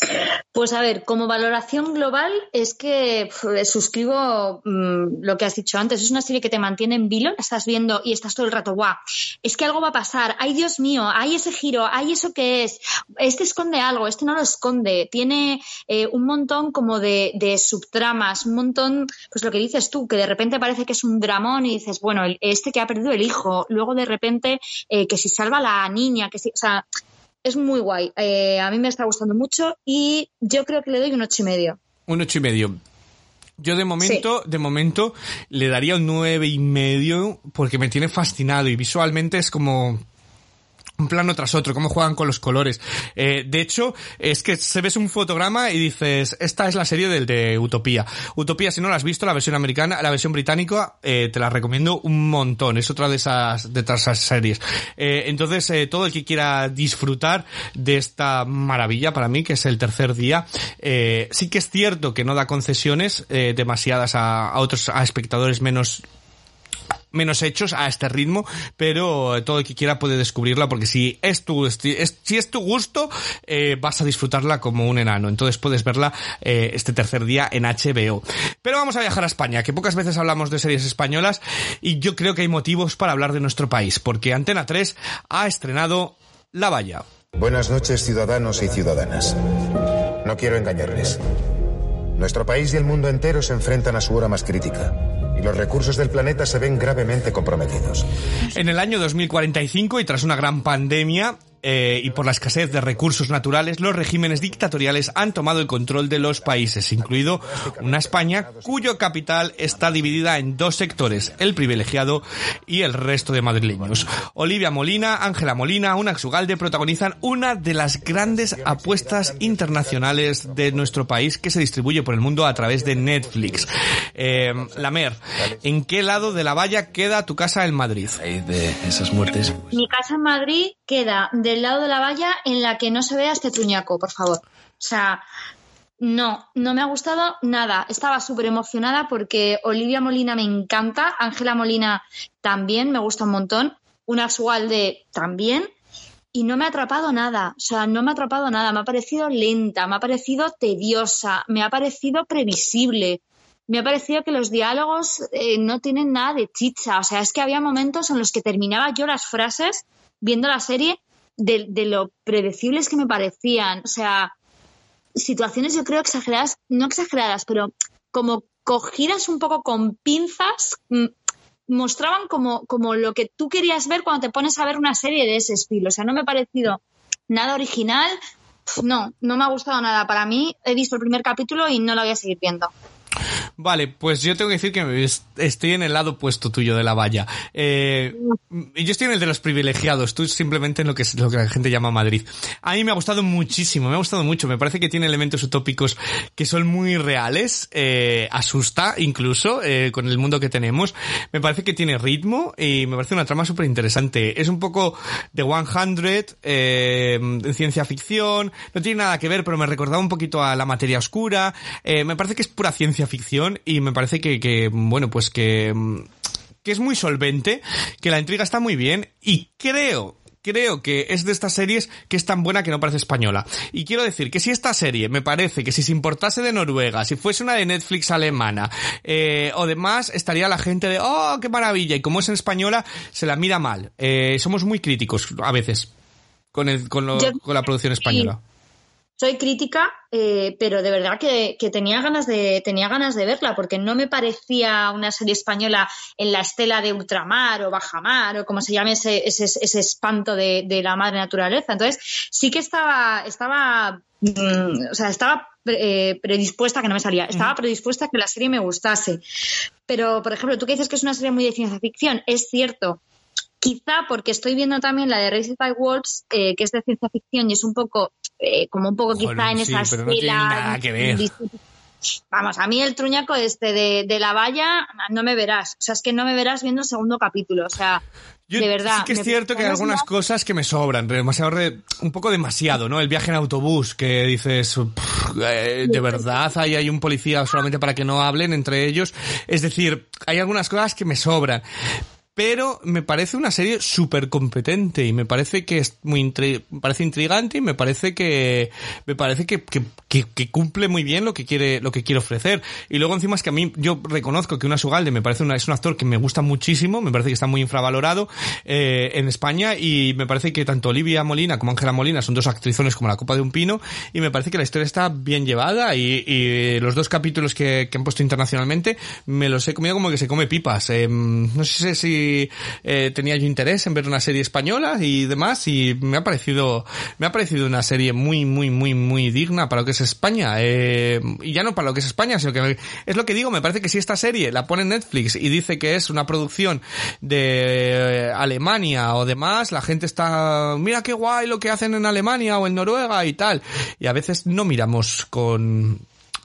Pues a ver, como valoración global es que pf, suscribo mm, lo que has dicho antes. Es una serie que te mantiene en vilo, la estás viendo y estás todo el rato, guau, es que algo va a pasar, ay Dios mío, hay ese giro, hay eso que es, este esconde algo, este no lo esconde, tiene eh, un montón como de, subtramas, un montón, pues lo que dices tú, que de repente parece que es un dramón y dices, bueno, este que ha perdido el hijo, luego de repente eh, que si salva a la niña, que si, o sea, es muy guay. Eh, a mí me está gustando mucho y yo creo que le doy un ocho y medio. un ocho y medio yo de momento, de momento, le daría un nueve y medio porque me tiene fascinado y visualmente es como un plano tras otro, cómo juegan con los colores. Eh, de hecho, es que se ves un fotograma y dices, esta es la serie del de Utopía. Utopía, si no la has visto, la versión americana, la versión británica, eh, te la recomiendo un montón. Es otra de esas, de esas series. Eh, entonces, todo el que quiera disfrutar de esta maravilla para mí, que es el tercer día, sí que es cierto que no da concesiones demasiadas a, a otros, a espectadores menos menos hechos a este ritmo, pero todo el que quiera puede descubrirla porque si es tu, si es tu gusto, eh, vas a disfrutarla como un enano. Entonces puedes verla eh, este tercer día en HBO. Pero vamos a viajar a España, que pocas veces hablamos de series españolas y yo creo que hay motivos para hablar de nuestro país, porque Antena 3 ha estrenado La Valla. Buenas noches, ciudadanos y ciudadanas. No quiero engañarles. Nuestro país y el mundo entero se enfrentan a su hora más crítica los recursos del planeta se ven gravemente comprometidos. En el año 2045 y tras una gran pandemia, eh, y por la escasez de recursos naturales, los regímenes dictatoriales han tomado el control de los países, incluido una España cuyo capital está dividida en dos sectores, el privilegiado y el resto de madrileños. Olivia Molina, Ángela Molina, una Ugalde protagonizan una de las grandes apuestas internacionales de nuestro país que se distribuye por el mundo a través de Netflix. Eh, la Mer, ¿en qué lado de la valla queda tu casa en Madrid? De esas muertes. Mi casa en Madrid queda del lado de la valla en la que no se vea este truñaco, por favor. O sea, no, no me ha gustado nada. Estaba súper emocionada porque Olivia Molina me encanta, Ángela Molina también, me gusta un montón, una Sualde también, y no me ha atrapado nada. O sea, no me ha atrapado nada. Me ha parecido lenta, me ha parecido tediosa, me ha parecido previsible. Me ha parecido que los diálogos eh, no tienen nada de chicha. O sea, es que había momentos en los que terminaba yo las frases viendo la serie de, de lo predecibles que me parecían. O sea, situaciones yo creo exageradas, no exageradas, pero como cogidas un poco con pinzas, mm, mostraban como, como lo que tú querías ver cuando te pones a ver una serie de ese estilo. O sea, no me ha parecido nada original. No, no me ha gustado nada. Para mí, he visto el primer capítulo y no lo voy a seguir viendo. Vale, pues yo tengo que decir que estoy en el lado opuesto tuyo de la valla. Eh, yo estoy en el de los privilegiados, tú simplemente en lo que, es, lo que la gente llama Madrid. A mí me ha gustado muchísimo, me ha gustado mucho. Me parece que tiene elementos utópicos que son muy reales, eh, asusta incluso eh, con el mundo que tenemos. Me parece que tiene ritmo y me parece una trama súper interesante. Es un poco de 100, eh, en ciencia ficción, no tiene nada que ver, pero me recordaba un poquito a la materia oscura. Eh, me parece que es pura ciencia ficción y me parece que, que bueno, pues que, que es muy solvente, que la intriga está muy bien y creo creo que es de estas series que es tan buena que no parece española. Y quiero decir que si esta serie me parece que si se importase de Noruega, si fuese una de Netflix alemana eh, o demás, estaría la gente de, oh, qué maravilla. Y como es en española, se la mira mal. Eh, somos muy críticos a veces con, el, con, lo, con la producción española soy crítica, eh, pero de verdad que, que, tenía ganas de tenía ganas de verla porque no me parecía una serie española en la estela de ultramar o bajamar o como se llame ese, ese, ese espanto de, de, la madre naturaleza. Entonces sí que estaba estaba mm, o sea estaba eh, predispuesta que no me salía estaba predispuesta a que la serie me gustase. Pero por ejemplo tú que dices que es una serie muy de ciencia ficción es cierto quizá porque estoy viendo también la de Raised by Wolves, eh, que es de ciencia ficción y es un poco, eh, como un poco quizá en sí, esa pero no tiene estela. nada que ver. Vamos, a mí el truñaco este de, de, la valla no me verás. O sea, es que no me verás viendo el segundo capítulo. O sea, Yo de verdad. Sí que es cierto que hay algunas cosas que me sobran, demasiado re- un poco demasiado, ¿no? El viaje en autobús, que dices, "Pff, eh, de verdad, ahí hay un policía solamente para que no hablen entre ellos. Es decir, hay algunas cosas que me sobran. Pero me parece una serie súper competente y me parece que es muy intri- parece intrigante y me parece que me parece que, que, cumple muy bien lo que quiere lo que quiere ofrecer. Y luego encima es que a mí yo reconozco que una Sugalde me parece una, es un actor que me gusta muchísimo me parece que está muy infravalorado eh, en España y me parece que tanto Olivia Molina como Ángela Molina son dos actrizones como la copa de un pino y me parece que la historia está bien llevada y, y los dos capítulos que, que han puesto internacionalmente me los he comido como que se come pipas. Eh, no sé si eh, tenía yo interés en ver una serie española y demás y me ha parecido me ha parecido una serie muy muy muy muy digna para lo que es España Eh, y ya no para lo que es España sino que me- es lo que digo me parece que si esta serie la pone en Netflix y dice que es una producción de eh, Alemania o demás la gente está mira qué guay lo que hacen en Alemania o en Noruega y tal y a veces no miramos con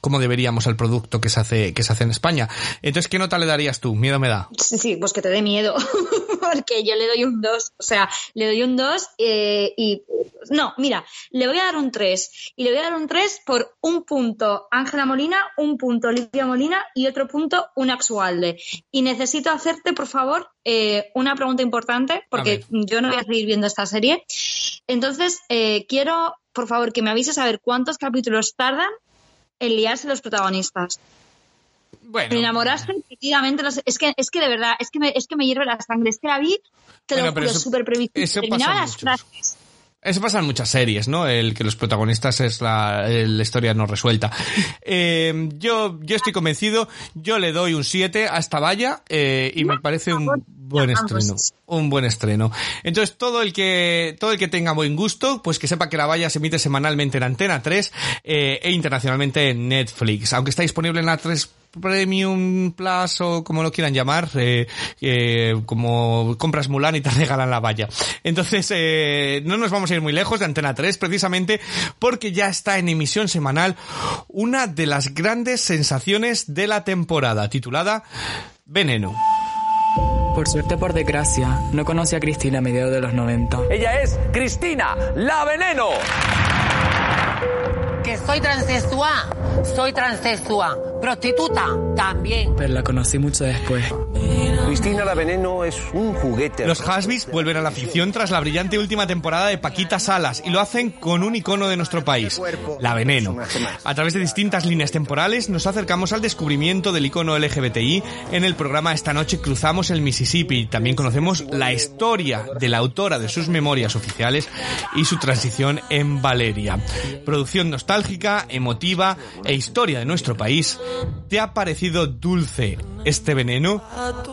como deberíamos al producto que se hace, que se hace en España. Entonces, ¿qué nota le darías tú? Miedo me da. Sí, sí, pues que te dé miedo, porque yo le doy un 2, o sea, le doy un 2 eh, y... No, mira, le voy a dar un 3 y le voy a dar un 3 por un punto Ángela Molina, un punto Olivia Molina y otro punto un Axualde. Y necesito hacerte, por favor, eh, una pregunta importante, porque yo no voy a seguir viendo esta serie. Entonces, eh, quiero, por favor, que me avises a ver cuántos capítulos tardan en liarse los protagonistas. Bueno. Me enamoraste efectivamente. no sé, es, que, es que de verdad, es que, me, es que me hierve la sangre. Es que la vi, te Bueno, lo juro, súper previsible. eso pasa Terminaba las muchos. frases. Eso pasa en muchas series, ¿no? El que los protagonistas es la, la historia no resuelta. Eh, yo, yo estoy convencido, yo le doy un 7 a esta valla eh, y me parece un buen estreno. Un buen estreno. Entonces, todo el que, todo el que tenga buen gusto, pues que sepa que la valla se emite semanalmente en Antena 3 eh, e internacionalmente en Netflix. Aunque está disponible en la 3 Premium Plus o como lo quieran llamar, eh, eh, como compras Mulan y te regalan la valla. Entonces, eh, no nos vamos a ir muy lejos de Antena 3 precisamente porque ya está en emisión semanal una de las grandes sensaciones de la temporada, titulada Veneno. Por suerte por desgracia, no conocí a Cristina a mediados de los 90. Ella es Cristina, la veneno. Que soy transexual, soy transexual. Prostituta, también. Pero la conocí mucho después. Cristina la veneno es un juguete. Los Hasbys vuelven a la ficción tras la brillante última temporada de Paquita Salas y lo hacen con un icono de nuestro país, la Veneno. A través de distintas líneas temporales nos acercamos al descubrimiento del icono LGBTI en el programa Esta noche cruzamos el Mississippi. También conocemos la historia de la autora de sus memorias oficiales y su transición en Valeria. Producción nostálgica, emotiva e historia de nuestro país. ¿Te ha parecido dulce este veneno?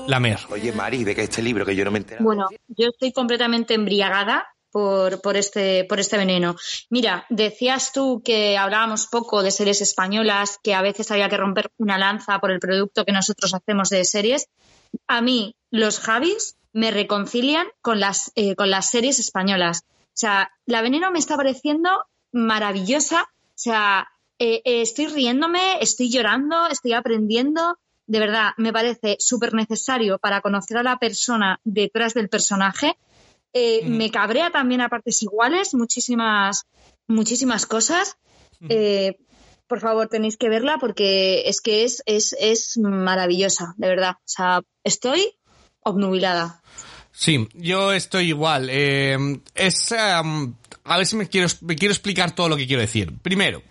Lamer. Oye, Mari, de que este libro que yo no me entero. Bueno, yo estoy completamente embriagada por, por, este, por este veneno. Mira, decías tú que hablábamos poco de series españolas, que a veces había que romper una lanza por el producto que nosotros hacemos de series. A mí, los Javis me reconcilian con las, eh, con las series españolas. O sea, la veneno me está pareciendo maravillosa. O sea, eh, eh, estoy riéndome, estoy llorando, estoy aprendiendo. De verdad, me parece súper necesario para conocer a la persona detrás del personaje. Eh, Me cabrea también a partes iguales muchísimas, muchísimas cosas. Eh, por favor, tenéis que verla porque es que es, es, es maravillosa, de verdad. O sea, estoy obnubilada. Sí, yo estoy igual. Eh, es, um, a ver si me quiero, me quiero explicar todo lo que quiero decir. Primero,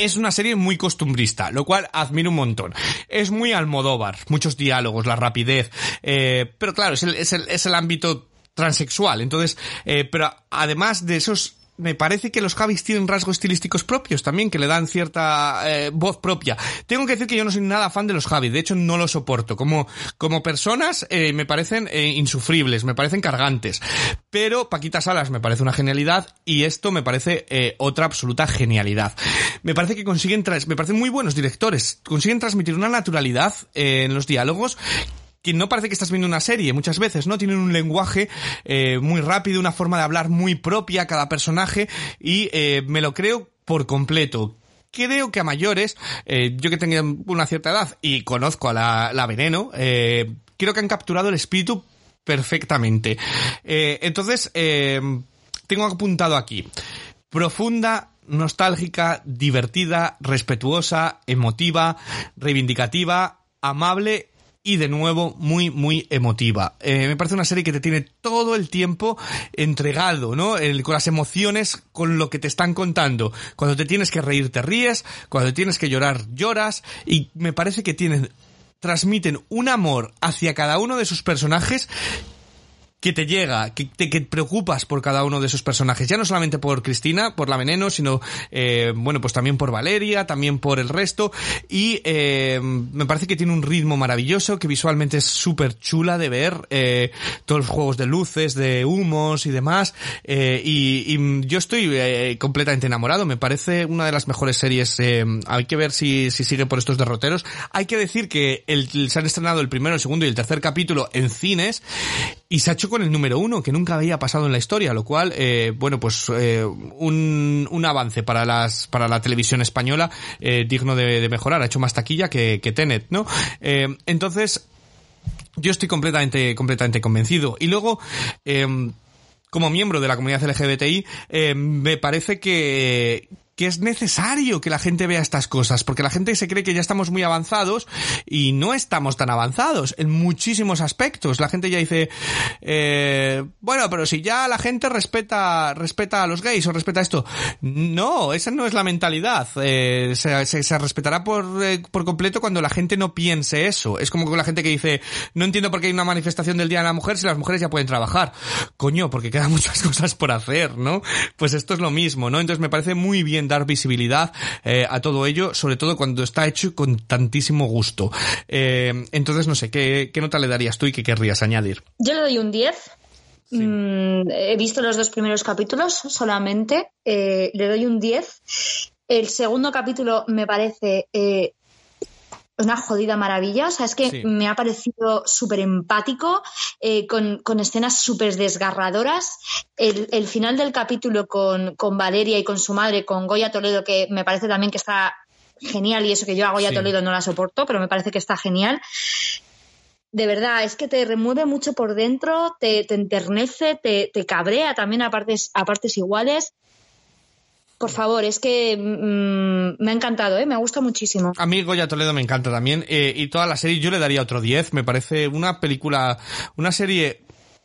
es una serie muy costumbrista, lo cual admiro un montón. Es muy Almodóvar, muchos diálogos, la rapidez, eh, pero claro, es el, es el, es el ámbito transexual. Entonces, eh, pero además de esos me parece que los Javis tienen rasgos estilísticos propios también, que le dan cierta eh, voz propia. Tengo que decir que yo no soy nada fan de los Javis, de hecho no los soporto. Como, como personas eh, me parecen eh, insufribles, me parecen cargantes. Pero Paquita Salas me parece una genialidad y esto me parece eh, otra absoluta genialidad. Me parece que consiguen, me parecen muy buenos directores, consiguen transmitir una naturalidad en los diálogos que no parece que estás viendo una serie muchas veces, ¿no? Tienen un lenguaje eh, muy rápido, una forma de hablar muy propia cada personaje y eh, me lo creo por completo. Creo que a mayores, eh, yo que tengo una cierta edad y conozco a la, la Veneno, eh, creo que han capturado el espíritu perfectamente. Eh, entonces, eh, tengo apuntado aquí. Profunda, nostálgica, divertida, respetuosa, emotiva, reivindicativa, amable y de nuevo muy muy emotiva. Eh, me parece una serie que te tiene todo el tiempo entregado, ¿no? Con las emociones, con lo que te están contando. Cuando te tienes que reír te ríes, cuando tienes que llorar lloras y me parece que tienen transmiten un amor hacia cada uno de sus personajes que te llega, que te que preocupas por cada uno de esos personajes, ya no solamente por Cristina, por la Veneno, sino eh, bueno, pues también por Valeria, también por el resto. Y eh, me parece que tiene un ritmo maravilloso, que visualmente es súper chula de ver, eh, todos los juegos de luces, de humos y demás, eh, y, y yo estoy eh, completamente enamorado, me parece una de las mejores series, eh, hay que ver si, si sigue por estos derroteros, hay que decir que el, se han estrenado el primero, el segundo y el tercer capítulo en cines y se ha hecho con el número uno, que nunca había pasado en la historia, lo cual, eh, bueno, pues eh, un, un avance para las para la televisión española eh, digno de, mejorar. Ha hecho más taquilla que, que Tenet, ¿no? Entonces, yo estoy completamente, completamente convencido. Y luego, como miembro de la comunidad LGBTI, me parece que, que es necesario que la gente vea estas cosas, porque la gente se cree que ya estamos muy avanzados y no estamos tan avanzados en muchísimos aspectos. La gente ya dice, eh, bueno, pero si ya la gente respeta, respeta a los gays o respeta esto. No, esa no es la mentalidad. Eh, se, respetará por, eh, por completo cuando la gente no piense eso. Es como con la gente que dice, no entiendo por qué hay una manifestación del Día de la Mujer si las mujeres ya pueden trabajar. Coño, porque quedan muchas cosas por hacer, ¿no? Pues esto es lo mismo, ¿no? Entonces me parece muy bien dar visibilidad eh, a todo ello, sobre todo cuando está hecho con tantísimo gusto. Eh, entonces, no sé, ¿qué, ¿qué, nota le darías tú y qué querrías añadir? Yo le doy un 10. Sí. Mm, he visto los dos primeros capítulos solamente. Eh, le doy un 10. El segundo capítulo me parece una jodida maravilla. O sea, es que sí. me ha parecido súper empático, eh, con, con, escenas súper desgarradoras. El, el, final del capítulo con, con, Valeria y con su madre, con Goya Toledo, que me parece también que está genial, y eso que yo a Goya sí. Toledo no la soporto, pero me parece que está genial. De verdad, es que te remueve mucho por dentro, te, te enternece, te, te, cabrea también a partes, a partes iguales por favor, es que mmm, me ha encantado, ¿eh? me ha gustado muchísimo. A mí Goya Toledo me encanta también eh, y toda la serie yo le daría otro 10, me parece una película, una serie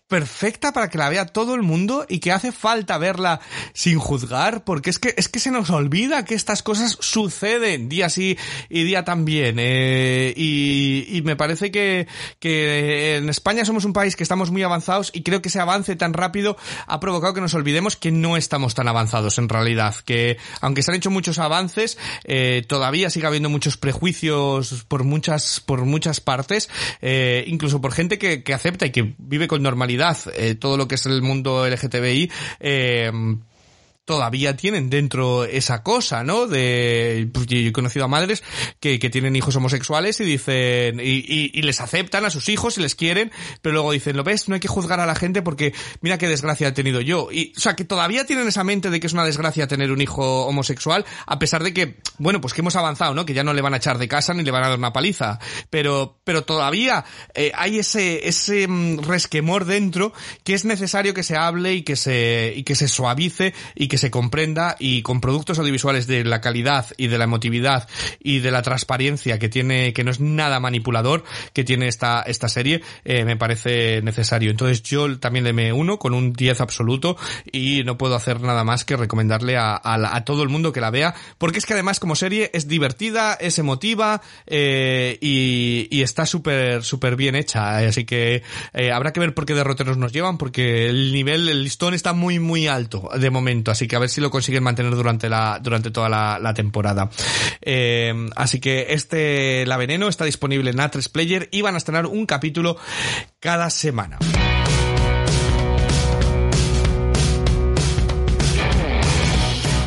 perfecta para que la vea todo el mundo y que hace falta verla sin juzgar porque es que es que se nos olvida que estas cosas suceden día sí y día también eh, y, y, me parece que, que en España somos un país que estamos muy avanzados y creo que ese avance tan rápido ha provocado que nos olvidemos que no estamos tan avanzados en realidad que aunque se han hecho muchos avances eh, todavía sigue habiendo muchos prejuicios por muchas por muchas partes eh, incluso por gente que, que acepta y que vive con normalidad eh, todo lo que es el mundo LGTBI eh, todavía tienen dentro esa cosa, ¿no? De, pues yo he conocido a madres que, que tienen hijos homosexuales y dicen, y, y, y, les aceptan a sus hijos y les quieren, pero luego dicen, lo ves, no hay que juzgar a la gente porque mira qué desgracia he tenido yo. Y, o sea, que todavía tienen esa mente de que es una desgracia tener un hijo homosexual, a pesar de que, bueno, pues que hemos avanzado, ¿no? Que ya no le van a echar de casa ni le van a dar una paliza. Pero, pero todavía eh, hay ese, ese mm, resquemor dentro que es necesario que se hable y que se, y que se suavice y que que se comprenda y con productos audiovisuales de la calidad y de la emotividad y de la transparencia que tiene, que no es nada manipulador, que tiene esta, esta serie, eh, me parece necesario. Entonces yo también le me uno con un 10 absoluto y no puedo hacer nada más que recomendarle a, a, a todo el mundo que la vea, porque es que además como serie es divertida, es emotiva eh, y, y, está súper, súper bien hecha. Así que eh, habrá que ver por qué derroteros nos llevan, porque el nivel, el listón está muy, muy alto de momento. Así que a ver si lo consiguen mantener durante la durante toda la, la temporada. Eh, así que este La Veneno está disponible en A3 Player y van a estrenar un capítulo cada semana.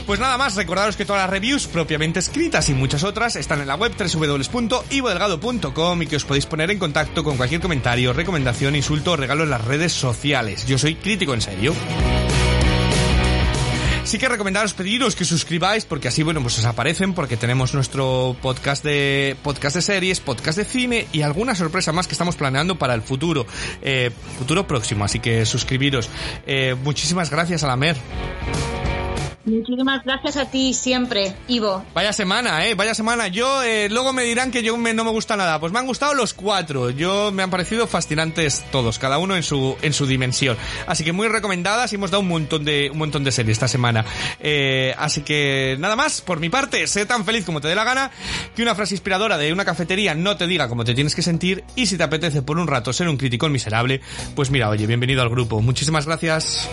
Pues nada más, recordaros que todas las reviews propiamente escritas y muchas otras están en la web www.ivodelgado.com y que os podéis poner en contacto con cualquier comentario, recomendación, insulto o regalo en las redes sociales. Yo soy crítico en serio. Sí que recomendaros pediros que suscribáis porque así, bueno, pues os aparecen porque tenemos nuestro podcast de podcast de series, podcast de cine y alguna sorpresa más que estamos planeando para el futuro, eh, futuro próximo. Así que suscribiros. Eh, muchísimas gracias a la Mer. Muchísimas gracias a ti siempre, Ivo. Vaya semana, eh, vaya semana. Yo, eh, luego me dirán que yo me, no me gusta nada. Pues me han gustado los cuatro. Yo me han parecido fascinantes todos, cada uno en su, en su dimensión. Así que muy recomendadas y hemos dado un montón de, un montón de series esta semana. Eh, así que nada más, por mi parte, sé tan feliz como te dé la gana, que una frase inspiradora de una cafetería no te diga cómo te tienes que sentir y si te apetece por un rato ser un crítico miserable, pues mira, oye, bienvenido al grupo. Muchísimas gracias.